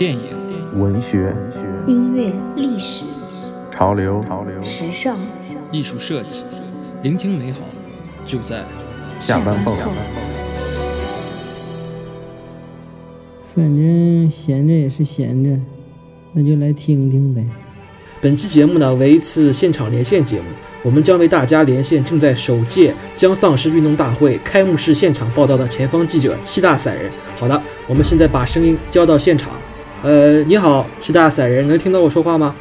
电影、文学、音乐、历史、潮流、潮流、时尚、艺术设计，聆听美好，就在下班后。反正闲着也是闲着，那就来听听呗。本期节目呢为一次现场连线节目，我们将为大家连线正在首届江丧尸运动大会开幕式现场报道的前方记者七大散人。好的，我们现在把声音交到现场。呃，你好，七大散人，能听到我说话吗？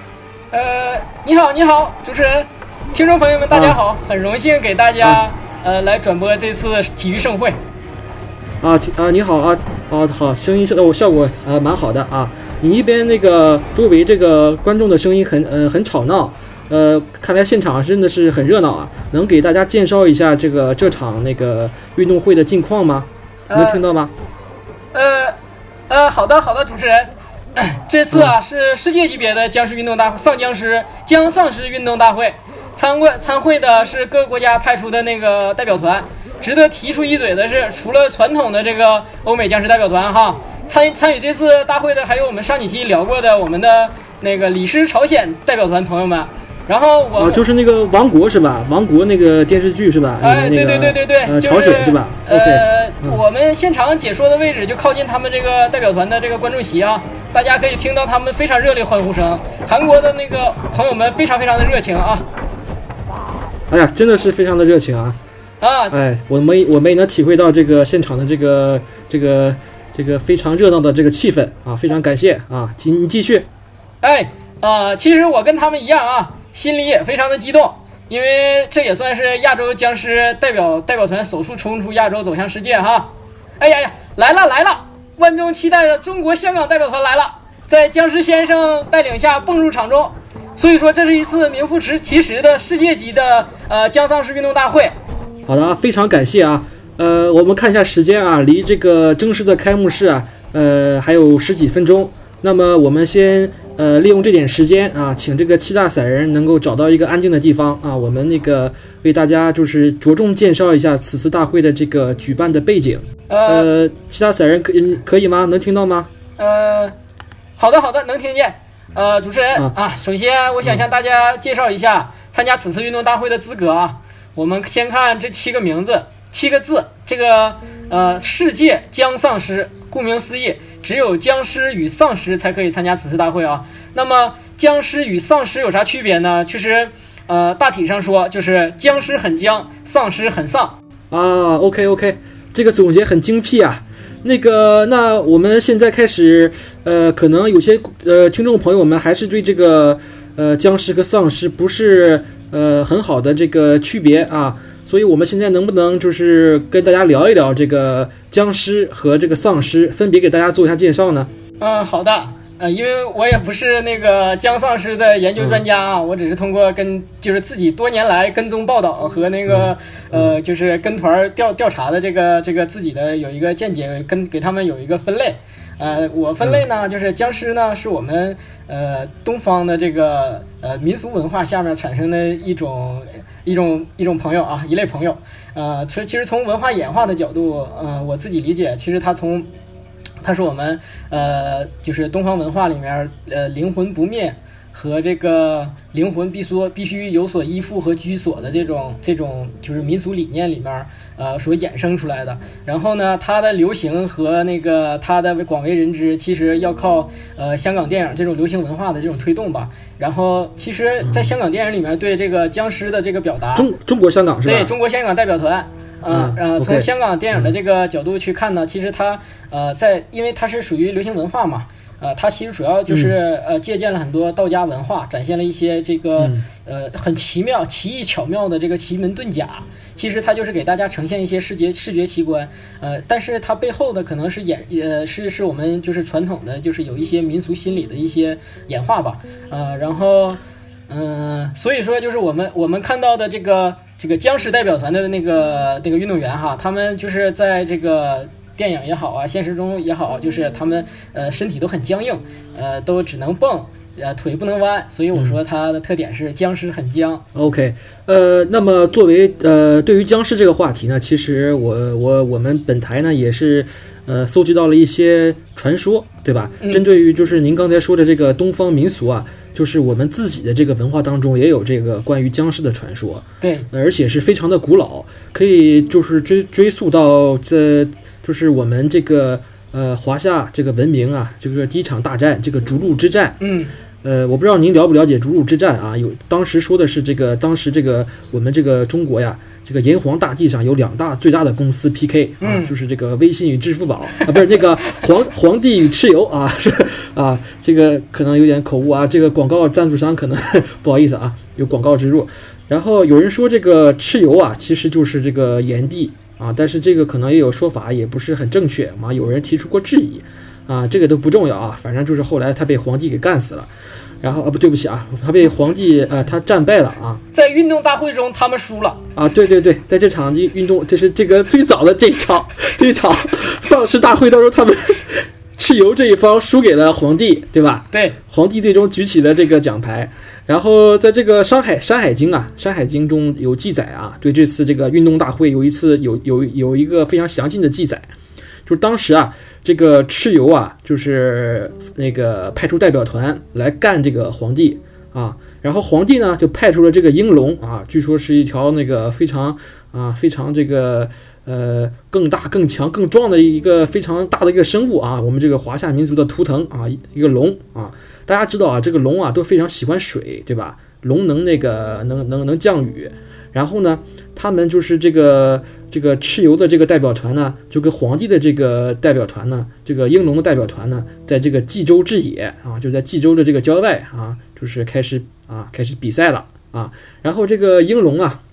呃，你好，你好，主持人，听众朋友们，大家好，很荣幸给大家呃来转播这次体育盛会。啊啊，你好啊，啊好，声音效哦效果呃蛮好的啊。你那边那个周围这个观众的声音很呃很吵闹，呃，看来现场真的是很热闹啊。能给大家介绍一下这个这场那个运动会的近况吗？能听到吗？呃呃，好的好的，主持人，这次啊是世界级别的僵尸运动大会，丧僵尸僵丧尸运动大会，参会参会的是各个国家派出的那个代表团。值得提出一嘴的是，除了传统的这个欧美僵尸代表团哈，参参与这次大会的还有我们上几期聊过的我们的那个李师朝鲜代表团朋友们。然后我、哦，就是那个王国是吧？王国那个电视剧是吧？哎，对对对对对，呃，朝鲜对吧呃，嗯我们现场解说的位置就靠近他们这个代表团的这个观众席啊，大家可以听到他们非常热烈欢呼声。韩国的那个朋友们非常非常的热情啊哎呀，真的是非常的热情啊！啊！哎，我们我们也能体会到这个现场的这个这个这个非常热闹的这个气氛啊，非常感谢啊，请你继续。哎，啊，其实我跟他们一样啊，心里也非常的激动，因为这也算是亚洲僵尸代表代表团首次冲出亚洲走向世界哈。哎呀呀，来了来了，万众期待的中国香港代表团来了，在僵尸先生带领下蹦入场中。所以说，这是一次名副实其实的世界级的呃僵丧尸运动大会。好的，非常感谢啊。呃，我们看一下时间啊，离这个正式的开幕式啊，呃，还有十几分钟。那么我们先呃利用这点时间啊，请这个七大散人能够找到一个安静的地方啊，我们那个为大家就是着重介绍一下此次大会的这个举办的背景。呃呃，七大散人可以可以吗？能听到吗？呃，好的好的，能听见。呃，主持人啊啊，首先我想向大家介绍一下参加此次运动大会的资格啊。我们先看这七个名字，七个字，这个呃，世界将丧失，顾名思义，只有僵尸与丧尸才可以参加此次大会啊。那么僵尸与丧尸有啥区别呢？其实呃，大体上说就是僵尸很僵，丧尸很丧。啊，OK OK，这个总结很精辟啊。那个，那我们现在开始，呃，可能有些呃听众朋友们还是对这个呃僵尸和丧尸不是呃很好的这个区别啊，所以我们现在能不能就是跟大家聊一聊这个僵尸和这个丧尸，分别给大家做一下介绍呢？嗯，好的。呃，因为我也不是那个僵丧尸的研究专家啊，我只是通过跟就是自己多年来跟踪报道和那个、呃，就是跟团儿调调查的这个这个自己的有一个见解，跟给他们有一个分类。呃，我分类呢，就是僵尸呢是我们呃东方的这个呃民俗文化下面产生的一种一种一种朋友啊，一类朋友。呃，其实其实从文化演化的角度，呃，我自己理解，其实它从它是我们呃，就是东方文化里面呃灵魂不灭和这个灵魂必须必须有所依附和居所的这种这种就是民俗理念里面呃所衍生出来的。然后呢，它的流行和那个它的广为人知，其实要靠呃香港电影这种流行文化的这种推动吧。然后，其实在香港电影里面对这个僵尸的这个表达，中中国香港是吧？对中国香港代表团。呃嗯呃从香港电影的这个角度去看呢，其实它呃在，因为它是属于流行文化嘛，呃，它其实主要就是、呃借鉴了很多道家文化，展现了一些这个、嗯呃很奇妙、奇异巧妙的这个奇门遁甲。其实它就是给大家呈现一些视觉视觉奇观，呃，但是它背后的可能是演呃是是我们就是传统的就是有一些民俗心理的一些演化吧，呃，然后。嗯，所以说就是我们我们看到的这个这个僵尸代表团的那个那个运动员哈，他们就是在这个电影也好啊，现实中也好，就是他们呃身体都很僵硬，呃都只能蹦，呃腿不能弯，所以我说它的特点是僵尸很僵。OK，呃，那么作为呃对于僵尸这个话题呢，其实我我我们本台呢也是呃搜集到了一些传说，对吧？嗯针对于就是您刚才说的这个东方民俗啊，就是我们自己的这个文化当中也有这个关于僵尸的传说，对，而且是非常的古老，可以就是追追溯到这就是我们这个呃华夏这个文明啊，这个第一场大战这个逐鹿之战。嗯呃，我不知道您了不了解逐鹿之战啊？有当时说的是这个，当时这个我们这个中国呀，这个炎黄大地上有两大最大的公司 PK 啊，嗯就是这个微信与支付宝啊，不是 那个皇皇帝与蚩尤啊，是啊，这个可能有点口误啊，这个广告赞助商可能 不好意思啊，有广告植入。然后有人说这个蚩尤啊，其实就是这个炎帝啊，但是这个可能也有说法也不是很正确嘛，有人提出过质疑。啊，这个都不重要啊，反正就是后来他被皇帝给干死了，然后啊不对不起啊，他被皇帝呃他战败了啊在运动大会中他们输了，啊对对对，在这场运运动，这是这个最早的这一场这一场丧尸大会当中，他们蚩尤这一方输给了皇帝，对吧？对，皇帝最终举起了这个奖牌。然后在这个《山海山海经》啊，《山海经》中有记载啊，对这次这个运动大会有一次有有有一个非常详尽的记载，就是当时啊，这个蚩尤啊，就是那个派出代表团来干这个皇帝啊，然后皇帝呢就派出了这个应龙啊，据说是一条那个非常啊非常这个呃更大更强更壮的一个非常大的一个生物啊，我们这个华夏民族的图腾啊，一个龙啊。大家知道啊，这个龙啊都非常喜欢水，对吧？龙能那个能能能降雨，然后呢，他们就是这个这个蚩尤的这个代表团呢，就跟皇帝的这个代表团呢，这个鹰龙的代表团呢，在这个冀州之野啊，就在冀州的这个郊外啊，就是开始啊开始比赛了啊。然后这个鹰龙啊，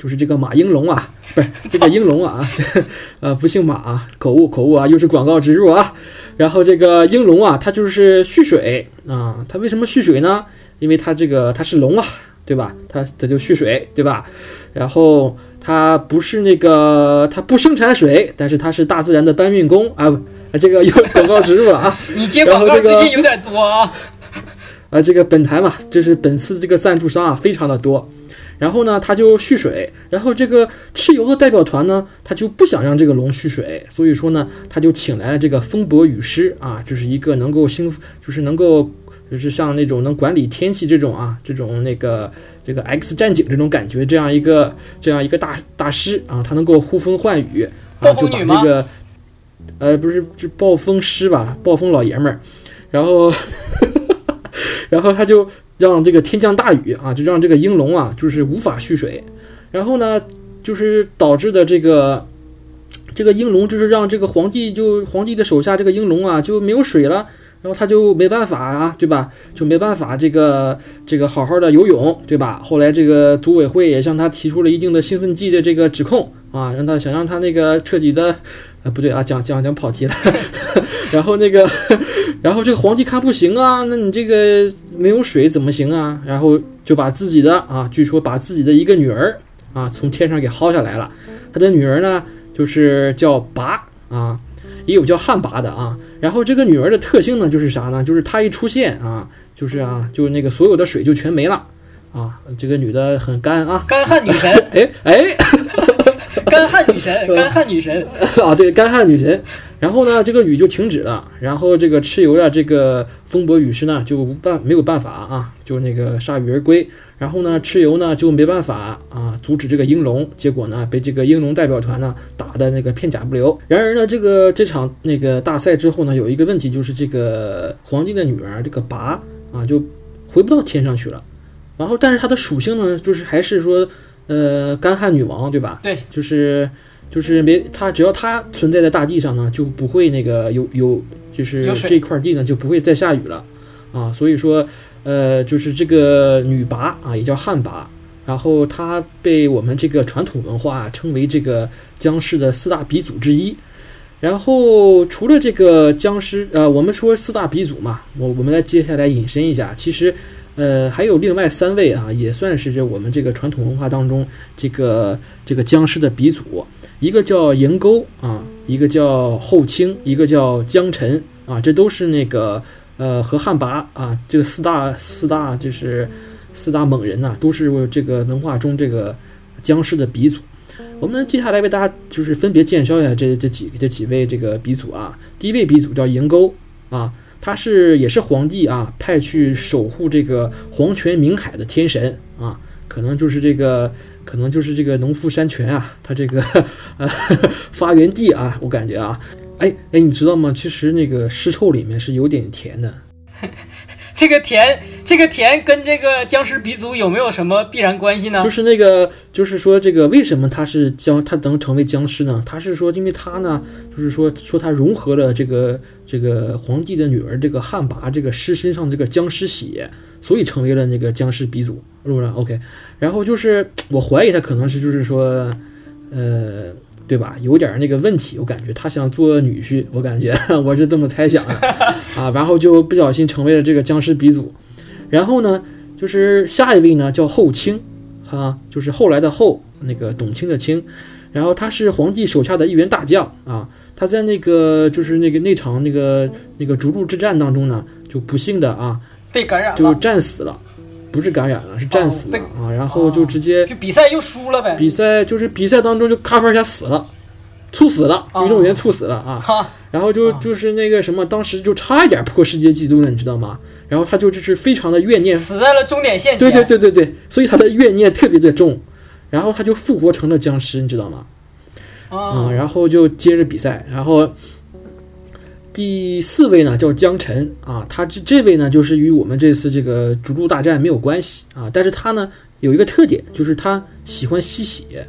就是这个马应龙啊，不是这个应龙啊，这 呃不姓马啊，口误口误啊，又是广告植入啊。然后这个应龙啊，它就是蓄水啊，它为什么蓄水呢？因为它这个它是龙啊，对吧？它它就蓄水，对吧？然后它不是那个它不生产水，但是它是大自然的搬运工啊。不啊这个又广告植入了啊 你接广告最近有点多啊。啊！这个本台嘛，这是本次这个赞助商啊，非常的多。然后呢，他就蓄水，然后这个蚩尤的代表团呢，他就不想让这个龙蓄水，所以说呢，他就请来了这个风伯雨师啊，就是一个能够兴，就是能够，就是像那种能管理天气这种啊，这种那个这个 X 战警这种感觉，这样一个这样一个大大师啊，他能够呼风唤雨啊，就把这个，呃，不是，是暴风师吧，暴风老爷们儿，然后，然后他就让这个天降大雨啊，就让这个英龙啊，就是无法蓄水，然后呢，就是导致的这个这个英龙，就是让这个皇帝就皇帝的手下这个英龙啊就没有水了，然后他就没办法啊，对吧？就没办法这个这个好好的游泳，对吧？后来这个组委会也向他提出了一定的兴奋剂的这个指控啊，让他想让他那个彻底的，呃，不对啊，讲讲讲跑题了，然后那个。然后这个皇帝看不行啊，那你这个没有水怎么行啊？然后就把自己的啊，据说把自己的一个女儿啊从天上给薅下来了。他的女儿呢，就是叫拔啊，也有叫旱魃的啊。然后这个女儿的特性呢，就是啥呢？就是她一出现啊，就是啊，就那个所有的水就全没了啊。这个女的很干啊，干旱女神，哎 哎。干旱女神，干旱女神，啊，对，干旱女神。然后呢，这个雨就停止了。然后这个蚩尤呀，这个风伯雨师呢，就无办没有办法啊，就那个铩羽而归。然后呢，蚩尤呢就没办法啊，阻止这个应龙。结果呢，被这个应龙代表团呢打的那个片甲不留。然而呢，这个这场那个大赛之后呢，有一个问题就是这个皇帝的女儿这个拔啊，就回不到天上去了。然后，但是它的属性呢，就是还是说，呃，干旱女王，对吧？对，就是就是没它，只要它存在在大地上呢，就不会那个有有，就是这块地呢就不会再下雨了啊。所以说，呃，就是这个女拔啊，也叫旱魃，然后她被我们这个传统文化、啊、称为这个僵尸的四大鼻祖之一。然后除了这个僵尸，呃，我们说四大鼻祖嘛，我我们来接下来引申一下，其实。呃，还有另外三位啊，也算是这我们这个传统文化当中这个这个僵尸的鼻祖，一个叫银钩啊，一个叫后清，一个叫江辰啊，这都是那个呃和汉魃啊这个四大四大就是四大猛人呐、都是这个文化中这个僵尸的鼻祖。我们接下来为大家就是分别介绍一下这这几这几位这个鼻祖啊。第一位鼻祖叫银钩啊，他是也是皇帝啊派去守护这个黄泉明海的天神啊，可能就是这个可能就是这个农夫山泉啊，他这个呃 发源地啊，我感觉啊，哎哎，你知道吗？其实那个尸臭里面是有点甜的。这个田，这个田跟这个僵尸鼻祖有没有什么必然关系呢？就是那个，就是说这个为什么他是僵，他能成为僵尸呢？他是说，因为他呢，就是说说他融合了这个这个皇帝的女儿这个汉魃这个尸身上这个僵尸血，所以成为了那个僵尸鼻祖，是不是？OK，然后就是我怀疑他可能是就是说，呃。对吧？有点那个问题，我感觉他想做女婿，我感觉 我是这么猜想的啊。然后就不小心成为了这个僵尸鼻祖。然后呢，就是下一位呢叫后清，哈，就是后来的后，那个董卿的卿。然后他是皇帝手下的一员大将啊。他在那个就是那个那场那个那个逐鹿之战当中呢，就不幸的啊被感染了，就战死了。不是感染了，是战死了啊！然后就直接就比赛又输了呗。比赛就是比赛当中就咔嚓一下死了，猝死了，运动员猝死了啊！然后就就是那个什么，当时就差一点破世界纪录了，你知道吗？然后他就就是非常的怨念，死在了终点线。对对对对对，所以他的怨念特别的重，然后他就复活成了僵尸，你知道吗？啊，然后就接着比赛，然后。第四位呢叫江晨啊，他这这位呢就是与我们这次这个逐鹿大战没有关系啊，但是他呢有一个特点，就是他喜欢吸血，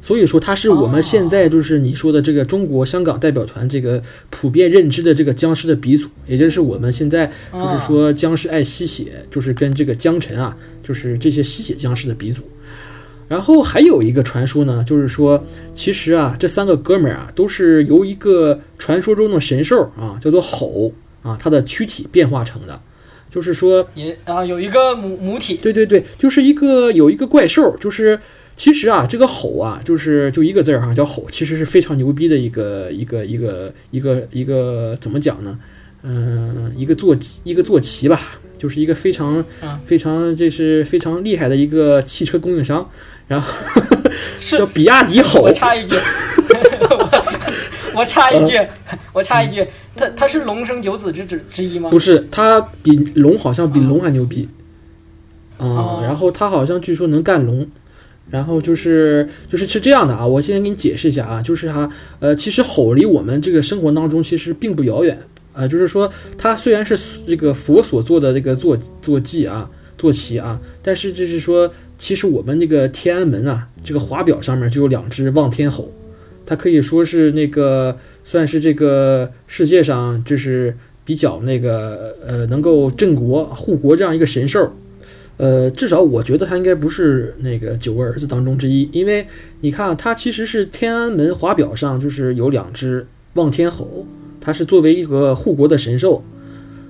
所以说他是我们现在就是你说的这个中国香港代表团这个普遍认知的这个僵尸的鼻祖，也就是我们现在就是说僵尸爱吸血，就是跟这个江晨啊，就是这些吸血僵尸的鼻祖。然后还有一个传说呢，就是说，其实啊，这三个哥们儿啊，都是由一个传说中的神兽啊，叫做吼啊，它的躯体变化成的。就是说，也啊，有一个母母体。对对对，就是一个有一个怪兽，就是其实啊，这个吼啊，就是就一个字儿哈，叫吼，其实是非常牛逼的一个一个一个一个一个怎么讲呢？嗯，一个坐骑，一个坐骑吧，就是一个非常非常这是非常厉害的一个汽车供应商。然后叫 比亚迪吼。我插一句，我插一句，我插一句，它它是龙生九子之之之一吗？不是，它比龙好像比龙还牛逼啊！然后他好像据说能干龙，然后就是就是是这样的啊！我先给你解释一下啊，就是哈呃，其实吼离我们这个生活当中其实并不遥远啊，就是说它虽然是这个佛所做的这个坐坐骑啊坐骑啊，但是就是说。其实我们那个天安门啊，这个华表上面就有两只望天吼，它可以说是那个算是这个世界上就是比较那个呃能够镇国护国这样一个神兽，呃，至少我觉得它应该不是那个九个儿子当中之一，因为你看它其实是天安门华表上就是有两只望天吼，它是作为一个护国的神兽，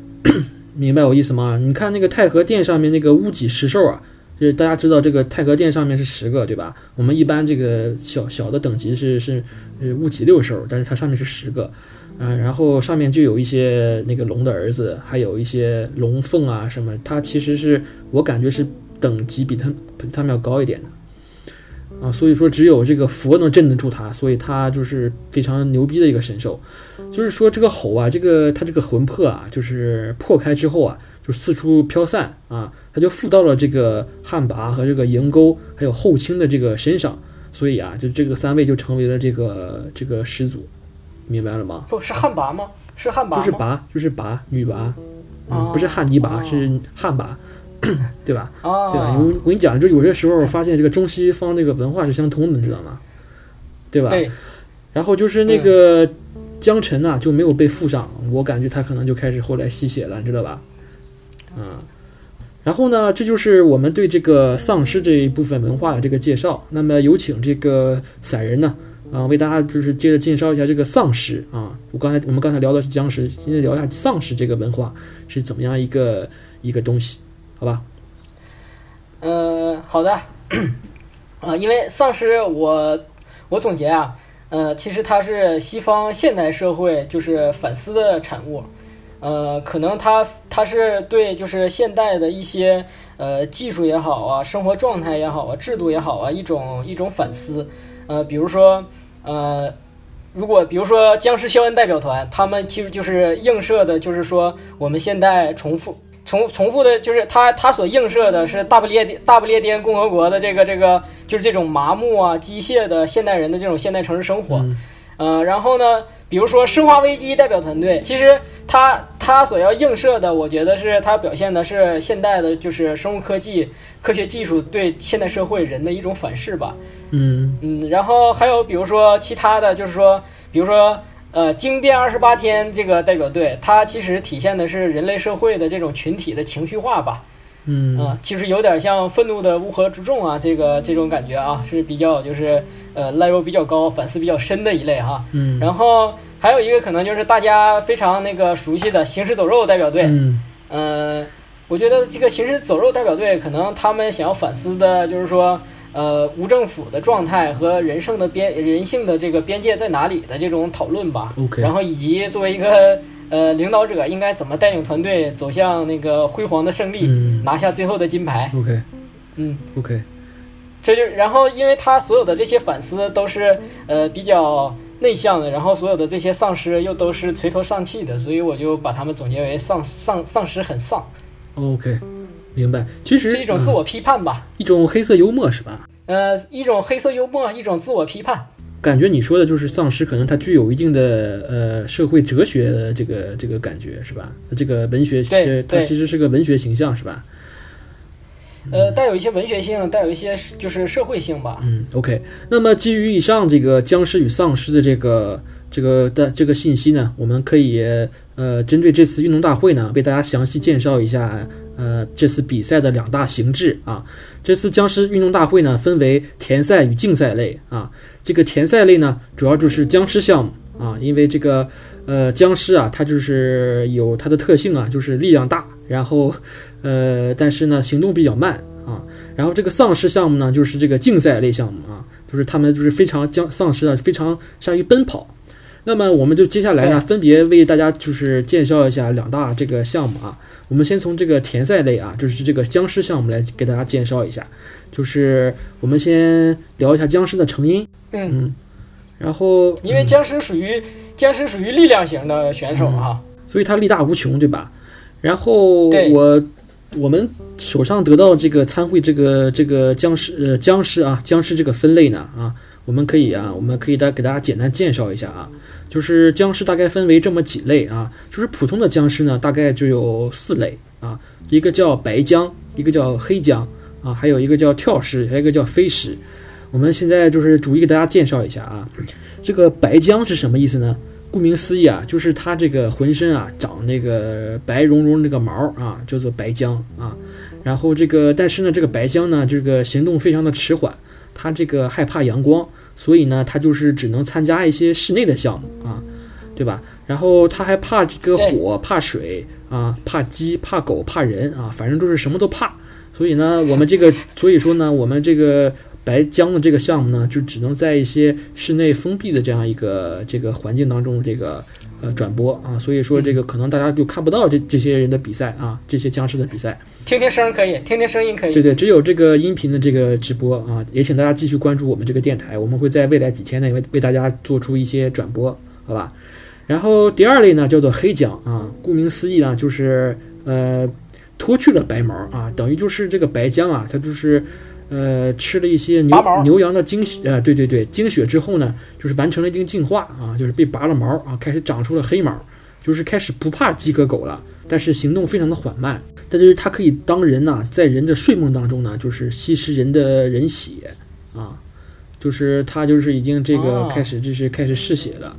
明白我意思吗？你看那个太和殿上面那个屋脊石兽啊。就是大家知道这个太和殿上面是十个，对吧？我们一般这个小小的等级是是呃戊己六兽，但是它上面是十个，嗯，然后上面就有一些那个龙的儿子，还有一些龙凤啊什么，它其实是我感觉是等级比它比它们要高一点的。啊，所以说只有这个佛能镇得住它，所以它就是非常牛逼的一个神兽。就是说这个吼啊，这个它这个魂魄啊，就是破开之后啊，就四处飘散啊，他就附到了这个旱魃和这个银钩还有后清的这个身上，所以啊，就这个三位就成为了这个这个始祖，明白了吗？不是汉魃吗？是汉魃？就是魃，就是魃，女魃，嗯，不是汉尼拔，是旱魃。对吧？对吧？因为我跟你讲，就有些时候发现这个中西方那个文化是相通的，你知道吗？对吧？对。然后就是那个江辰呐，就没有被附上，我感觉他可能就开始后来吸血了，你知道吧？嗯。然后呢，这就是我们对这个丧尸这一部分文化的这个介绍。那么有请这个散人呢，啊，为大家就是接着介绍一下这个丧尸啊。我刚才我们刚才聊的是僵尸，现在聊一下丧尸这个文化是怎么样一个一个东西。好吧，嗯，好的，啊，因为丧尸，我我总结啊，呃，其实它是西方现代社会就是反思的产物，呃，可能他他是对就是现代的一些呃技术也好啊，生活状态也好啊，制度也好啊，一种一种反思，呃，比如说呃，如果比如说僵尸肖恩代表团，他们其实就是映射的，就是说我们现代重复。重重复的就是他他所映射的是大不列颠大不列颠共和国的这个这个就是这种麻木啊机械的现代人的这种现代城市生活，呃，然后呢，比如说《生化危机》代表团队，其实他他所要映射的，我觉得是他表现的是现代的，就是生物科技、科学技术对现代社会人的一种反噬吧。嗯嗯，然后还有比如说其他的就是说，比如说呃，惊变二十八天这个代表队，它其实体现的是人类社会的这种群体的情绪化吧。嗯啊，其实有点像愤怒的乌合之众啊，这个这种感觉啊，是比较就是呃 level 比较高、反思比较深的一类哈。嗯，然后还有一个可能就是大家非常那个熟悉的行尸走肉代表队，嗯呃，我觉得这个行尸走肉代表队可能他们想要反思的就是说，呃，无政府的状态和人性的边人性的这个边界在哪里的这种讨论吧。OK 然后以及作为一个呃领导者应该怎么带领团队走向那个辉煌的胜利，嗯拿下最后的金牌。，OK 嗯，OK，这就然后因为他所有的这些反思都是呃比较内向的，然后所有的这些丧尸又都是垂头丧气的，所以我就把他们总结为丧丧丧尸很丧，OK，明白。其实是一种自嗯我批判吧。一种黑色幽默是吧？呃，一种黑色幽默，一种自我批判。感觉你说的就是丧尸，可能它具有一定的呃社会哲学的这个这个感觉是吧？这个文学，对这它其实是个文学形象是吧？呃，带有一些文学性，带有一些就是社会性吧。嗯，OK。那么基于以上这个僵尸与丧尸的这个这个的这个信息呢，我们可以呃针对这次运动大会呢，为大家详细介绍一下呃这次比赛的两大形制啊。这次僵尸运动大会呢，分为田赛与竞赛类啊。这个田赛类呢，主要就是僵尸项目啊，因为这个呃僵尸啊，它就是有它的特性啊，就是力量大，然后呃但是呢行动比较慢啊。然后这个丧尸项目呢，就是这个竞赛类项目啊，就是他们就是非常僵丧尸啊，非常善于奔跑。那么我们就接下来呢，分别为大家就是介绍一下两大这个项目啊。我们先从这个田赛类啊，就是这个僵尸项目来给大家介绍一下。就是我们先聊一下僵尸的成因，嗯，嗯，然后因为僵尸属于僵尸属于力量型的选手啊。所以它力大无穷，对吧？然后我我们手上得到这个参会这个这个僵尸呃僵尸啊僵尸这个分类呢啊，我们可以啊我们可以大给大家简单介绍一下啊，就是僵尸大概分为这么几类啊，就是普通的僵尸呢大概就有四类啊，一个叫白僵，一个叫黑僵啊，还有一个叫跳尸，还有一个叫飞尸。我们现在就是逐一给大家介绍一下啊，这个白僵是什么意思呢？顾名思义啊，就是它这个浑身啊长那个白茸茸那个毛啊，叫做白僵啊。然后这个，但是呢，这个白僵呢，这个行动非常的迟缓，它这个害怕阳光，所以呢，它就是只能参加一些室内的项目啊，对吧？然后它还怕这个火，怕水啊，怕鸡，怕狗，怕人啊，反正就是什么都怕。所以呢，我们这个，所以说呢，我们这个白江的这个项目呢，就只能在一些室内封闭的这样一个这个环境当中，这个呃转播啊。所以说这个可能大家就看不到这这些人的比赛啊，这些僵尸的比赛。听听声儿可以，听听声音可以。对对，只有这个音频的这个直播啊，也请大家继续关注我们这个电台，我们会在未来几天内为为大家做出一些转播，好吧？然后第二类呢叫做黑僵啊，顾名思义呢就是呃脱去了白毛啊，等于就是这个白僵啊，它就是呃吃了一些牛牛羊的精血，呃对对对，精血之后呢，就是完成了一定进化啊，就是被拔了毛啊，开始长出了黑毛，就是开始不怕鸡和狗了，但是行动非常的缓慢。但就是它可以当人呐、在人的睡梦当中呢，就是吸食人的人血啊，就是它就是已经这个哦开始就是开始嗜血了。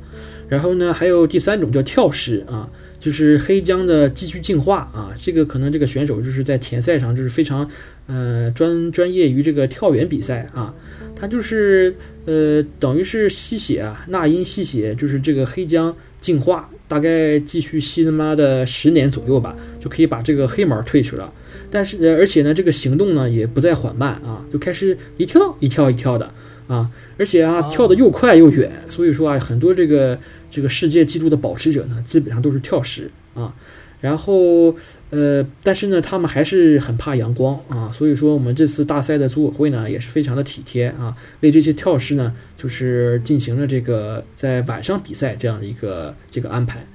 然后呢，还有第三种叫跳尸啊，就是黑僵的继续进化啊。这个可能这个选手就是在田赛上就是非常呃专专业于这个跳远比赛啊，他就是呃等于是吸血啊，那英吸血，就是这个黑僵进化，大概继续吸他妈的十年左右吧，就可以把这个黑毛退去了。但是呃，而且呢，这个行动呢也不再缓慢啊，就开始一跳一跳一跳的啊，而且啊哦跳得又快又远，所以说啊，很多这个这个世界纪录的保持者呢，基本上都是跳石啊。然后呃，但是呢，他们还是很怕阳光啊，所以说我们这次大赛的组委会呢也是非常的体贴啊，为这些跳师呢就是进行了这个在晚上比赛这样的一个这个安排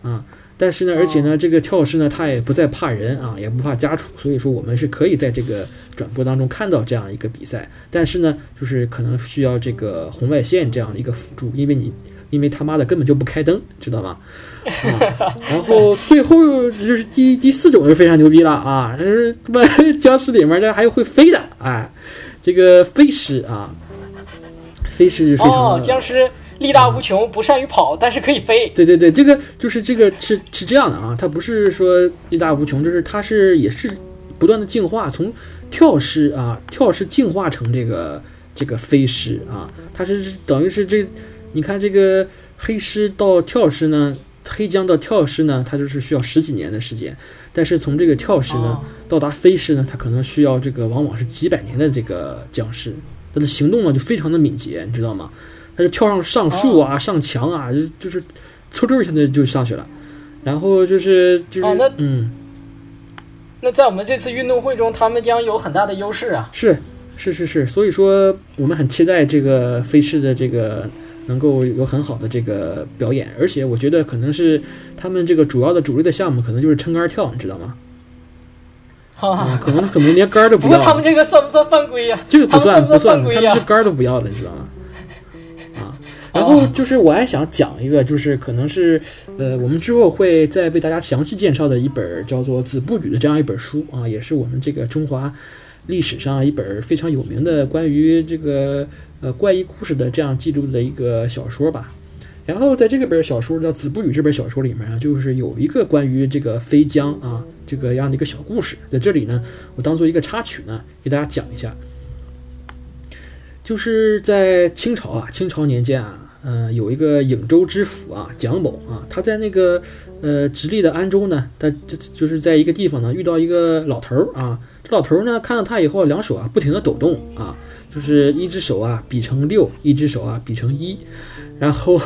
啊。但是呢，而且呢，这个跳师呢，他也不再怕人啊，也不怕家畜，所以说我们是可以在这个转播当中看到这样一个比赛。但是呢，就是可能需要这个红外线这样的一个辅助，因为你因为他妈的根本就不开灯，知道吗？啊，然后最后就是第第四种就非常牛逼了啊，就是他妈僵尸里面的还有会飞的，哎，这个飞尸啊，飞尸是非常哦，僵尸力大无穷，不善于跑，但是可以飞。对对对，这个就是这个是是这样的啊，它不是说力大无穷，就是它是也是不断的进化，从跳尸啊跳尸进化成这个这个飞尸啊，它是等于是这，你看这个黑狮到跳尸呢，黑僵到跳尸呢，它就是需要十几年的时间，但是从这个跳尸呢哦到达飞尸呢，它可能需要这个往往是几百年的这个僵尸，它的行动呢就非常的敏捷，你知道吗？它就跳上上树啊、上墙啊，就就是嗖溜一下就就上去了，然后就是就是、嗯那在我们这次运动会中，他们将有很大的优势啊。是是是是，所以说我们很期待这个飞狮的这个能够有很好的这个表演，而且我觉得可能是他们这个主要的主力的项目可能就是撑杆跳，你知道吗？可能他可能连杆儿都不要了，他们这个算不算犯规呀、这个不算不算他们这杆儿都不要了，你知道吗？啊，然后就是我还想讲一个，就是可能是呃，我们之后会再为大家详细介绍的一本叫做《子不语》的这样一本书啊，也是我们这个中华历史上一本非常有名的关于这个呃怪异故事的这样记录的一个小说吧。然后在这个本小说叫《子不语》这本小说里面啊，就是有一个关于这个飞江啊这个样的一个小故事，在这里呢，我当做一个插曲呢，给大家讲一下。就是在清朝啊，清朝年间啊，呃，有一个颍州知府啊，蒋某啊，他在那个呃直隶的安州呢，他就就是在一个地方呢遇到一个老头儿啊，这老头儿呢看到他以后，两手啊不停的抖动啊，就是一只手啊比成六，一只手啊比成一，然后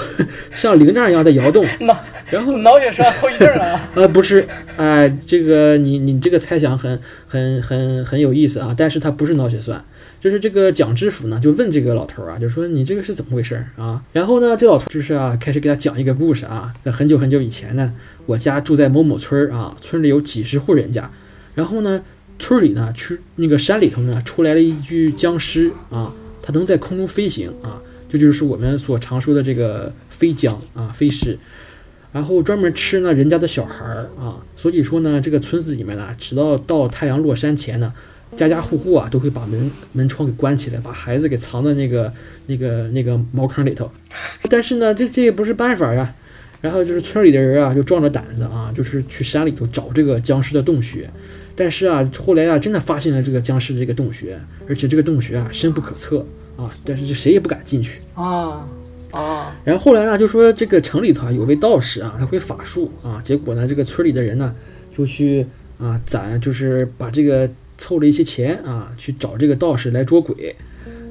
像铃铛一样的摇动，脑然后脑血栓后遗症啊！呃，不是，哎、这个你你这个猜想很很很很有意思啊，但是它不是脑血栓，就是这个蒋知府呢就问这个老头儿啊，就说你这个是怎么回事儿啊？然后呢，这老头儿就是啊，开始给他讲一个故事啊，在很久很久以前呢，我家住在某某村儿啊，村里有几十户人家，然后呢，村里呢去那个山里头呢出来了一具僵尸啊，它能在空中飞行啊，这就是我们所常说的这个飞僵啊，飞尸。然后专门吃呢人家的小孩儿啊，所以说呢，这个村子里面呢，直到到太阳落山前呢，家家户户啊都会把门门窗给关起来，把孩子给藏在那个那个那个茅坑里头。但是呢，这这也不是办法呀。然后就是村里的人啊，就壮着胆子啊，就是去山里头找这个僵尸的洞穴。但是啊，后来啊，真的发现了这个僵尸的这个洞穴，而且这个洞穴啊深不可测啊，但是这谁也不敢进去。啊啊！然后后来呢，就说这个城里头啊有位道士啊，他会法术啊，结果呢，这个村里的人呢就去啊攒，就是把这个凑了一些钱啊，去找这个道士来捉鬼。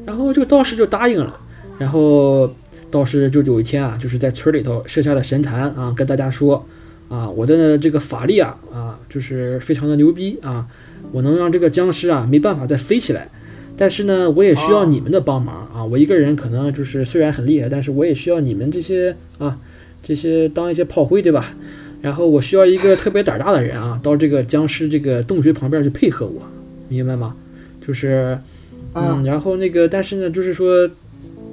然后这个道士就答应了，然后道士就有一天啊，就是在村里头设下了神坛啊，跟大家说啊，我的这个法力啊啊，就是非常的牛逼啊，我能让这个僵尸啊没办法再飞起来。但是呢，我也需要你们的帮忙啊！我一个人可能就是虽然很厉害，但是我也需要你们这些啊，这些当一些炮灰，对吧？然后我需要一个特别胆大的人啊，到这个僵尸这个洞穴旁边去配合我，明白吗？就是，嗯，然后那个，但是呢，就是说，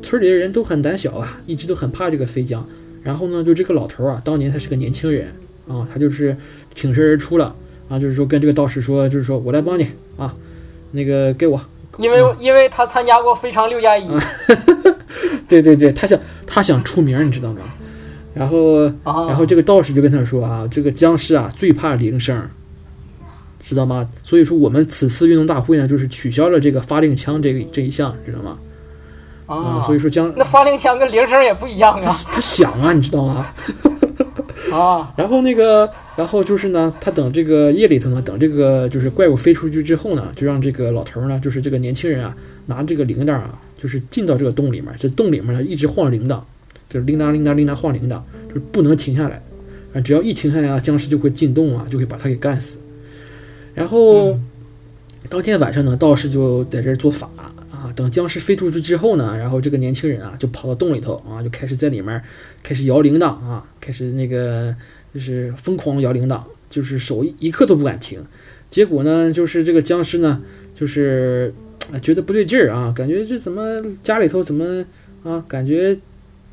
村里的人都很胆小啊，一直都很怕这个飞僵。然后呢，就这个老头啊，当年他是个年轻人啊，他就是挺身而出了啊，就是说跟这个道士说，就是说我来帮你啊，那个给我。因为因为他参加过《非常六加一》对对对，他想他想出名，你知道吗？然后啊，然后这个道士就跟他说啊，这个僵尸啊最怕铃声，知道吗？所以说我们此次运动大会呢，就是取消了这个发令枪这个这一项，知道吗？啊，所以说将那发令枪跟铃声也不一样他啊它响啊，你知道吗？啊 然后那个，然后就是呢，他等这个夜里头呢，等这个就是怪物飞出去之后呢，就让这个老头儿呢，就是这个年轻人啊，拿这个铃铛啊，就是进到这个洞里面，这洞里面呢一直晃铃铛，就是铃铛铃铛铃铛晃铃铛，就是不能停下来。啊，只要一停下来啊，僵尸就会进洞啊，就会把他给干死。然后、当天晚上呢，道士就在这儿做法啊，等僵尸飞出去之后呢，然后这个年轻人啊就跑到洞里头啊，就开始在里面开始摇铃铛啊，开始那个就是疯狂摇铃铛，就是手一一刻都不敢停。结果呢，就是这个僵尸呢，就是啊觉得不对劲儿啊，感觉这怎么家里头怎么啊，感觉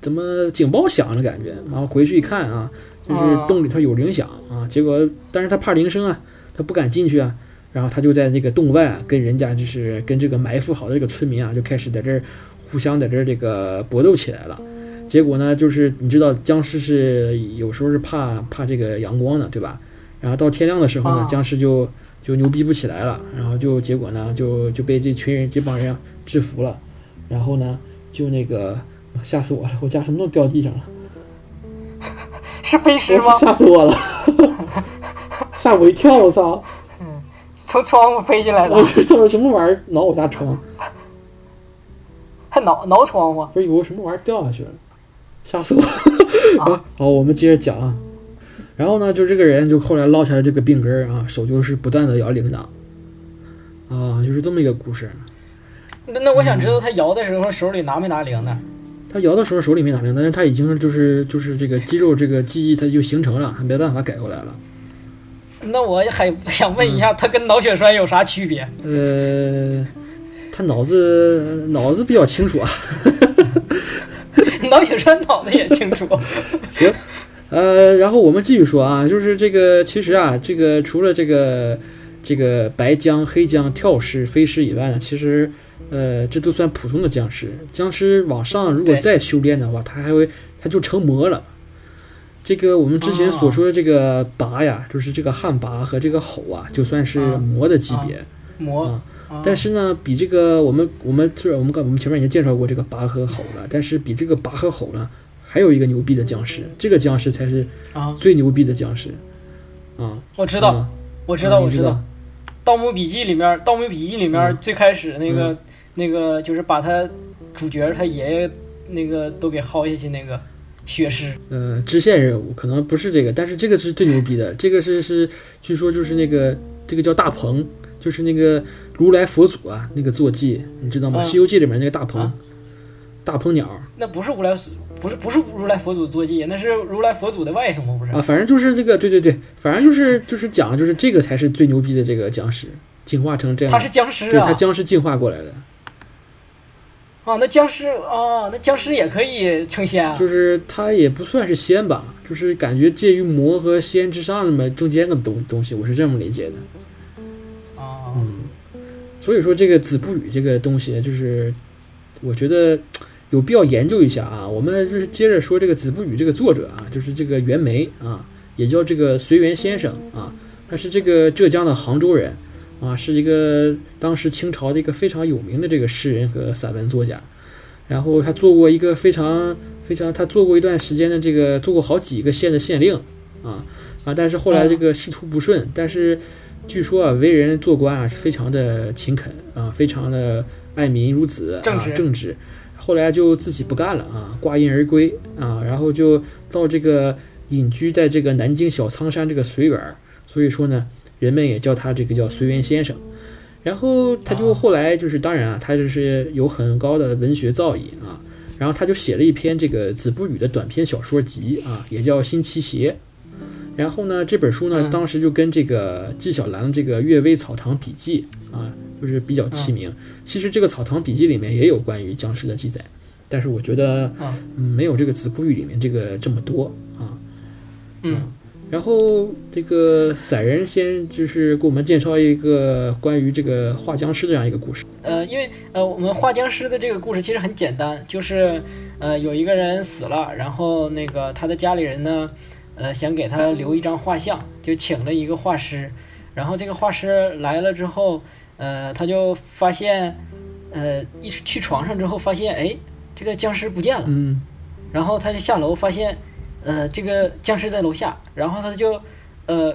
怎么警报响了感觉，然后回去一看啊，就是洞里头有铃响啊，结果但是他怕铃声啊，他不敢进去啊，然后他就在那个洞外啊，跟人家就是跟这个埋伏好的这个村民啊，就开始在这儿互相在这儿这个搏斗起来了。结果呢，就是你知道僵尸是有时候是怕怕这个阳光的，对吧？然后到天亮的时候呢啊，僵尸就就牛逼不起来了，然后就结果呢，就就被这群人这帮人啊制服了，然后呢，就那个吓死我了，我家什么都掉地上了，是飞尸吗？吓死我了，吓我一跳，我操！从窗户飞进来的我，这操什么玩意儿挠我家窗？还挠挠窗户。不是有个什么玩意儿掉下去了，吓死我了！啊，好，我们接着讲啊。然后呢，就这个人就后来落下了这个病根儿啊，手就是不断的摇铃铛，啊，就是这么一个故事。那那我想知道他摇的时候手里拿没拿铃铛？他摇的时候手里没拿铃铛，但是他已经就是就是这个肌肉这个记忆他就形成了，他没办法改过来了。那我还想问一下，他跟脑血栓有啥区别？呃，他脑子脑子比较清楚啊。脑血栓脑子也清楚。行，呃，然后我们继续说啊，就是这个其实啊，这个除了这个这个白僵、黑僵、跳尸、飞尸以外呢，其实呃，这都算普通的僵尸。僵尸往上如果再修炼的话，它还会它就成魔了。这个我们之前所说的这个拔呀，就是这个旱魃和这个吼啊，就算是啊魔的级别。魔啊，啊但是呢，比这个我们我们虽然我们刚我们前面已经介绍过这个拔和吼了，但是比这个拔和吼呢，还有一个牛逼的僵尸，这个僵尸才是啊，最牛逼的僵尸啊！我知道，啊。我知道，我知道，《盗墓笔记》里面，《盗墓笔记》里面嗯。最开始那个、那个就是把他主角他爷爷那个都给薅下去那个血尸。呃，支线任务可能不是这个，但是这个是最牛逼的，这个是是据说就是那个这个叫大鹏，就是那个如来佛祖啊那个坐骑，你知道吗？嗯西游记》里面那个大鹏，啊大鹏鸟那不是如来，不是不是如来佛祖坐骑，那是如来佛祖的外甥吗？不是？啊，反正就是这个，对对对，反正就是就是讲就是这个才是最牛逼的这个僵尸，进化成这样他，是僵尸对，他啊！僵尸进化过来的。啊，那僵尸啊，那僵尸也可以成仙啊！就是它也不算是仙吧，就是感觉介于魔和仙之上那么中间的东东西，我是这么理解的。啊，嗯，所以说这个子不语这个东西，就是我觉得有必要研究一下啊。我们就是接着说这个子不语这个作者啊，就是这个袁枚啊，也叫这个随园先生啊，他是这个浙江的杭州人啊，是一个当时清朝的一个非常有名的这个诗人和散文作家。然后他做过一个非常非常，他做过一段时间的这个做过好几个县的县令啊啊，但是后来这个仕途不顺，但是据说啊，为人做官啊是非常的勤恳啊，非常的爱民如子，正直啊、正直。后来就自己不干了啊，挂印而归啊，然后就到这个隐居在这个南京小仓山这个随园儿，所以说呢，人们也叫他这个叫随园先生。然后他就后来就是，当然啊，他就是有很高的文学造诣啊，然后他就写了一篇这个子不语的短篇小说集啊，也叫《新奇邪》。然后呢，这本书呢，嗯当时就跟这个纪晓岚的这个《阅微草堂笔记》啊，就是比较齐名。其实这个《草堂笔记》里面也有关于僵尸的记载，但是我觉得没有这个子不语里面这个这么多啊。嗯，然后这个散人先就是给我们介绍一个关于这个画僵尸的这样一个故事。呃，因为呃，我们画僵尸的这个故事其实很简单，就是呃，有一个人死了，然后那个他的家里人呢，呃，想给他留一张画像，就请了一个画师，然后这个画师来了之后，呃，他就发现，呃，一去床上之后发现，哎，这个僵尸不见了，嗯然后他就下楼发现，呃，这个僵尸在楼下，然后他就，呃，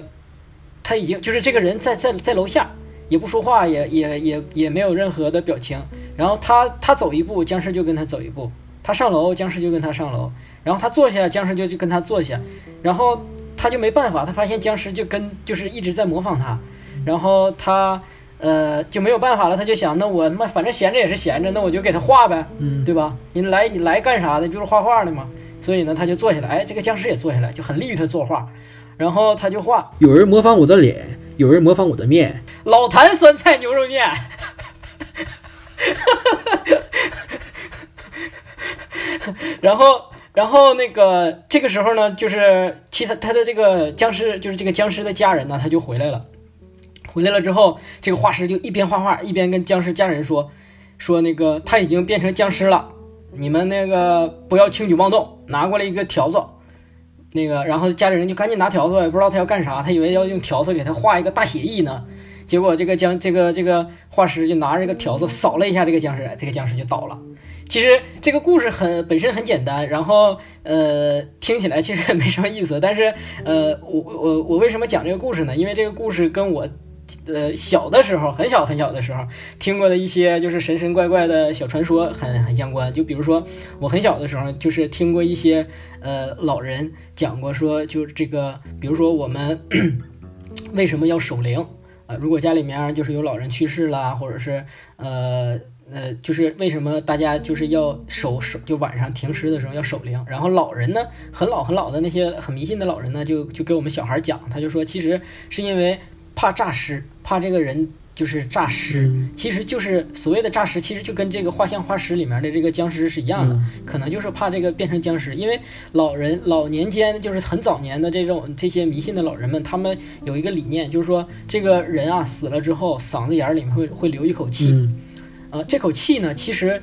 他已经就是这个人在在在楼下，也不说话，也也也也没有任何的表情。然后他他走一步，僵尸就跟他走一步；他上楼，僵尸就跟他上楼；然后他坐下，僵尸就就跟他坐下。然后他就没办法，他发现僵尸就跟就是一直在模仿他，然后他呃就没有办法了，他就想，那我他妈反正闲着也是闲着，那我就给他画呗，嗯，对吧？你来你来干啥的？就是画画的嘛。所以呢，他就坐下来，哎，这个僵尸也坐下来，就很利于他作画，然后他就画有人模仿我的脸，有人模仿我的面，老坛酸菜牛肉面。然后，然后那个这个时候呢，就是其他他的这个僵尸，就是这个僵尸的家人呢，他就回来了。回来了之后，这个画师就一边画画，一边跟僵尸家人说：“说那个他已经变成僵尸了，你们那个不要轻举妄动，拿过来一个条子。”那个，然后家里人就赶紧拿条子，也不知道他要干啥，他以为要用条子给他画一个大写意呢。结果这个僵这个这个画师就拿着这个条子扫了一下这个僵尸，这个僵尸就倒了。其实这个故事很本身很简单，然后呃听起来其实也没什么意思。但是呃我我我为什么讲这个故事呢？因为这个故事跟我呃小的时候很小很小的时候听过的一些就是神神怪怪的小传说很很相关。就比如说我很小的时候就是听过一些呃老人讲过说，就是这个比如说我们 为什么要守灵？啊，如果家里面就是有老人去世啦，或者是呃呃，就是为什么大家就是要守守，就晚上停尸的时候要守灵？然后老人呢，很老很老的那些很迷信的老人呢，就就给我们小孩讲，他就说，其实是因为怕诈尸，怕这个人就是诈尸，其实就是所谓的诈尸，其实就跟这个画像画师里面的这个僵尸是一样的，可能就是怕这个变成僵尸，因为老人老年间就是很早年的这种这些迷信的老人们，他们有一个理念，就是说这个人啊死了之后，嗓子眼儿里面会会留一口气，嗯。呃，这口气呢，其实。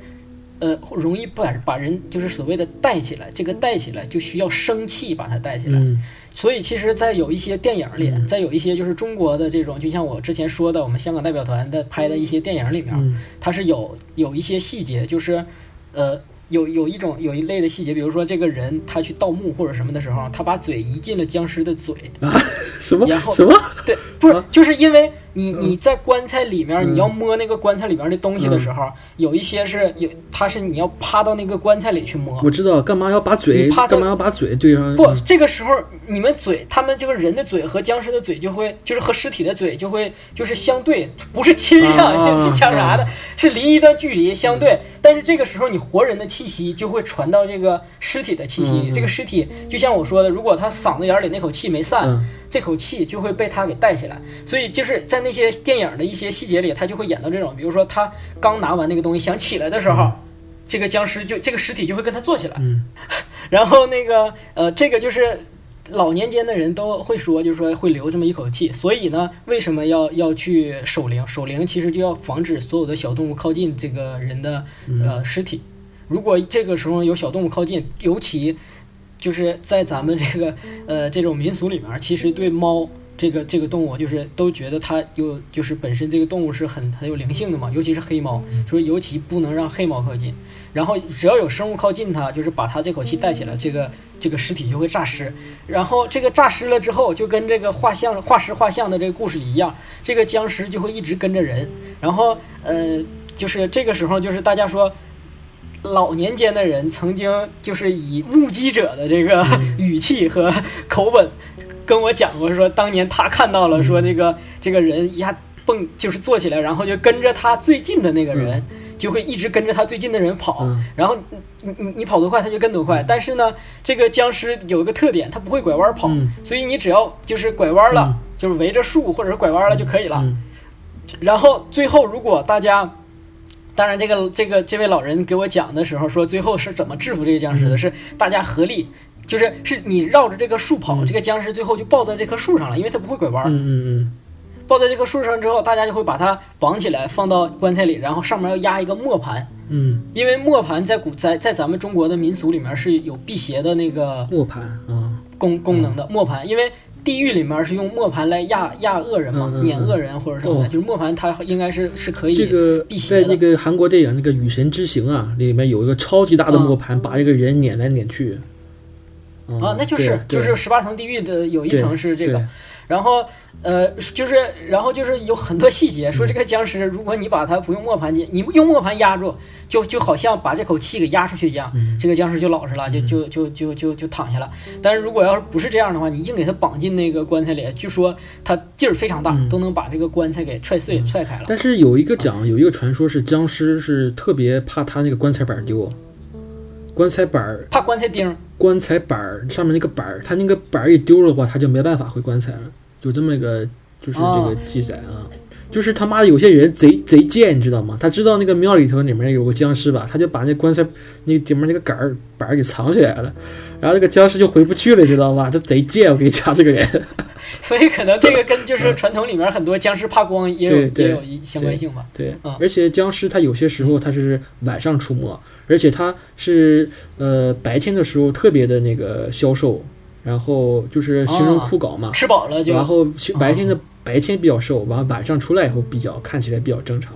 呃，容易把把人就是所谓的带起来，这个带起来就需要生气把它带起来。嗯所以其实，在有一些电影里，在有一些就是中国的这种，就像我之前说的，我们香港代表团的拍的一些电影里面，嗯它是有有一些细节，就是呃。有有一种有一类的细节，比如说这个人他去盗墓或者什么的时候，他把嘴移进了僵尸的嘴，什么然后什么？对，不是，就是因为你你在棺材里面，你要摸那个棺材里面的东西的时候，有一些是有，它是你要趴到那个棺材里去摸。我知道，干嘛要把嘴干嘛要把嘴对上？不，这个时候你们嘴，他们这个人的嘴和僵尸的嘴就会，就是和尸体的嘴就会就是相对，不是亲上，啊你讲啥的，是离一段距离相对。但是这个时候你活人的气息就会传到这个尸体的气息里，嗯这个尸体就像我说的，如果他嗓子眼儿里那口气没散，嗯这口气就会被他给带起来。所以就是在那些电影的一些细节里，他就会演到这种，比如说他刚拿完那个东西想起来的时候，这个僵尸就这个尸体就会跟他坐起来。嗯 然后那个呃，这个就是老年间的人都会说，就是说会留这么一口气。所以呢，为什么要要去守灵？守灵其实就要防止所有的小动物靠近这个人的呃尸体。如果这个时候有小动物靠近，尤其就是在咱们这个呃这种民俗里面，其实对猫这个这个动物，就是都觉得它有就是本身这个动物是很很有灵性的嘛，尤其是黑猫，说尤其不能让黑猫靠近。然后只要有生物靠近它，就是把它这口气带起来，这个这个尸体就会诈尸。然后这个诈尸了之后，就跟这个画像画师画像的这个故事里一样，这个僵尸就会一直跟着人。然后呃，就是这个时候，就是大家说。老年间的人曾经就是以目击者的这个 语气和口吻跟我讲过，说当年他看到了，说这个这个人一下蹦就是坐起来，然后就跟着他最近的那个人，就会一直跟着他最近的人跑，嗯。然后你你你跑多快他就跟多快。但是呢，这个僵尸有一个特点，它不会拐弯跑，嗯。所以你只要就是拐弯了，嗯。就是围着树或者是拐弯了就可以了。嗯。然后最后，如果大家，当然这个这个这位老人给我讲的时候说，最后是怎么制服这个僵尸的？嗯。是大家合力，就是是你绕着这个树跑，嗯这个僵尸最后就抱在这棵树上了，因为它不会拐弯。嗯嗯抱在这棵树上之后，大家就会把它绑起来，放到棺材里，然后上面要压一个磨盘，嗯。因为磨盘在古在在咱们中国的民俗里面是有辟邪的那个嗯，磨盘啊，功功能的磨盘，因为地狱里面是用磨盘来压压恶人嘛，碾恶人或者什么的，哦就是磨盘它应该是是可以这个。在那个韩国电影那个《雨神之行》啊，里面有一个超级大的磨盘，把一个人碾来碾去。啊，那就是就是十八层地狱的有一层是这个对，然后呃就是然后就是有很多细节，说这个僵尸如果你把它不用磨盘你你用磨盘压住，就就好像把这口气给压出去一样，嗯。这个僵尸就老实了，就就就就就就躺下了。但是如果要是不是这样的话，你硬给它绑进那个棺材里，据说它劲儿非常大，嗯。都能把这个棺材给踹碎、踹开了。但是有一个讲，有一个传说是僵尸是特别怕他那个棺材板丢，棺材板儿怕棺材钉，棺材板儿上面那个板儿，他那个板儿一丢了的话，他就没办法回棺材了，有这么一个就是这个哦记载啊。就是他妈的有些人贼贼贱，你知道吗？他知道那个庙里头里面有个僵尸吧，他就把那棺材那个顶面那个杆儿板儿给藏起来了，然后那个僵尸就回不去了，知道吧？他贼贱，我跟你讲这个人。所以可能这个跟就是传统里面很多僵尸怕光也有也有一相关性吧。对嗯，而且僵尸它有些时候它是晚上出没，而且它是呃白天的时候特别的那个消瘦，然后就是形容啊枯槁嘛，吃饱了就然后白天的白天比较瘦，完晚上出来以后比较看起来比较正常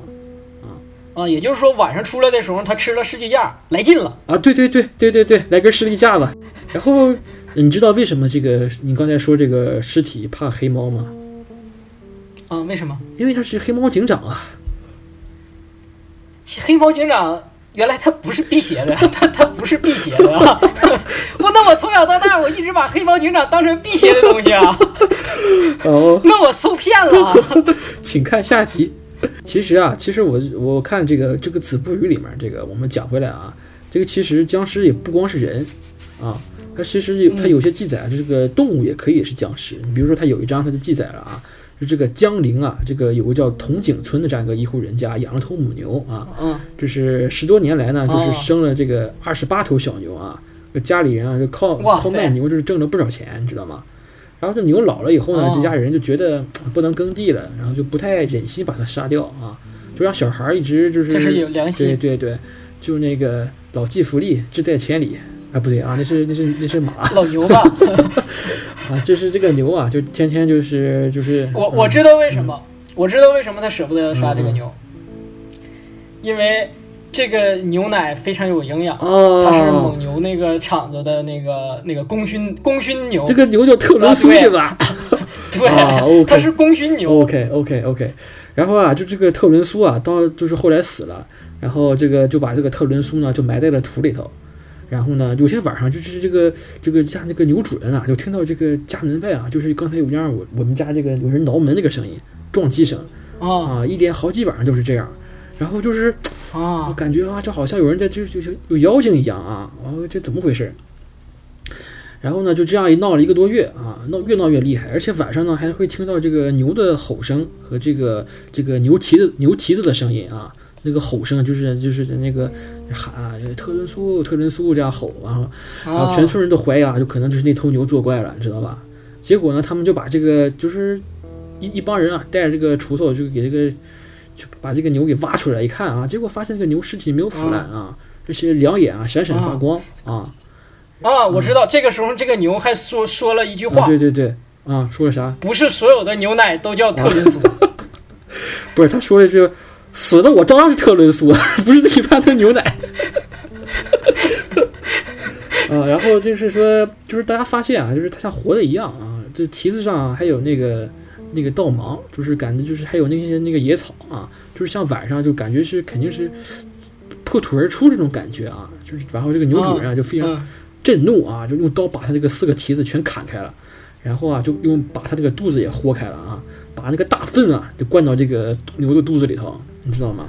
啊，也就是说晚上出来的时候他吃了士力架，来劲了。啊。对对对对对对，来根士力架吧。然后你知道为什么这个你刚才说这个尸体怕黑猫吗？啊，为什么？因为他是黑猫警长啊。黑猫警长原来它不是辟邪的，它它不是辟邪的啊！我那我从小到大我一直把黑猫警长当成辟邪的东西啊，哦。那我受骗了啊！请看下集。其实啊，其实我我看这个这个子不语里面，这个我们讲回来啊，这个其实僵尸也不光是人啊，它其实有它有些记载，这个动物也可以是僵尸。你比如说，它有一章它就记载了啊，就这个江陵啊，这个有个叫铜井村的这样一个一户人家，养了头母牛啊，嗯。就是十多年来呢，就是哦生了这个二十八头小牛啊，这家里人啊就靠靠卖牛就是挣了不少钱，你知道吗？然后这牛老了以后呢，哦。这家人就觉得呃不能耕地了，然后就不太忍心把它杀掉啊，就让小孩儿一直就是这是有良心对对对，就那个老骥伏枥，志在千里啊，不对啊，那是那是那是马老牛吧，啊，就是这个牛啊，就天天就是就是我我知道为什么，我知道为什么他舍不得杀这个牛，因为这个牛奶非常有营养，哦，它是蒙牛那个厂子的那个那个功勋功勋牛，这个牛叫特仑苏啊对对吧？对，它是功勋牛。OK OK OK，然后啊，就这个特仑苏啊，到就是后来死了，然后这个就把这个特仑苏呢就埋在了土里头。然后呢，有天晚上就是这个这个家那个牛主人啊，就听到这个家门外啊，就是刚才有样我我们家这个有人挠门那个声音，撞击声啊啊，一连好几晚上都是这样。然后就是啊感觉啊，就好像有人在就就像有妖精一样啊，然后这怎么回事？然后呢，就这样一闹了一个多月啊，闹越闹越厉害，而且晚上呢还会听到这个牛的吼声和这个这个牛蹄子牛蹄子的声音啊，那个吼声就是就是那个喊啊特仑苏特仑苏这样吼，然后然后全村人都怀疑啊，就可能就是那头牛作怪了，你知道吧？结果呢，他们就把这个就是一一帮人啊，带着这个锄头就给这个就把这个牛给挖出来，一看啊，结果发现这个牛尸体没有腐烂啊，这些两眼啊闪闪发光啊。啊，我知道，这个时候这个牛还说说了一句啊，话，对对对，啊，说了啥？不是所有的牛奶都叫特仑苏。不是，他说了一句：“死的我照样是特仑苏，不是一般的牛奶。”啊，然后就是说，就是大家发现啊，就是它像活的一样啊，这蹄子上啊还有那个那个稻芒，就是感觉就是还有那些那个野草啊，就是像晚上就感觉是肯定是破土而出这种感觉啊，就是然后这个牛主人啊就非常嗯震怒啊，就用刀把他这个四个蹄子全砍开了，然后啊，就用把他这个肚子也豁开了啊，把那个大粪啊就灌到这个牛的肚子里头，你知道吗？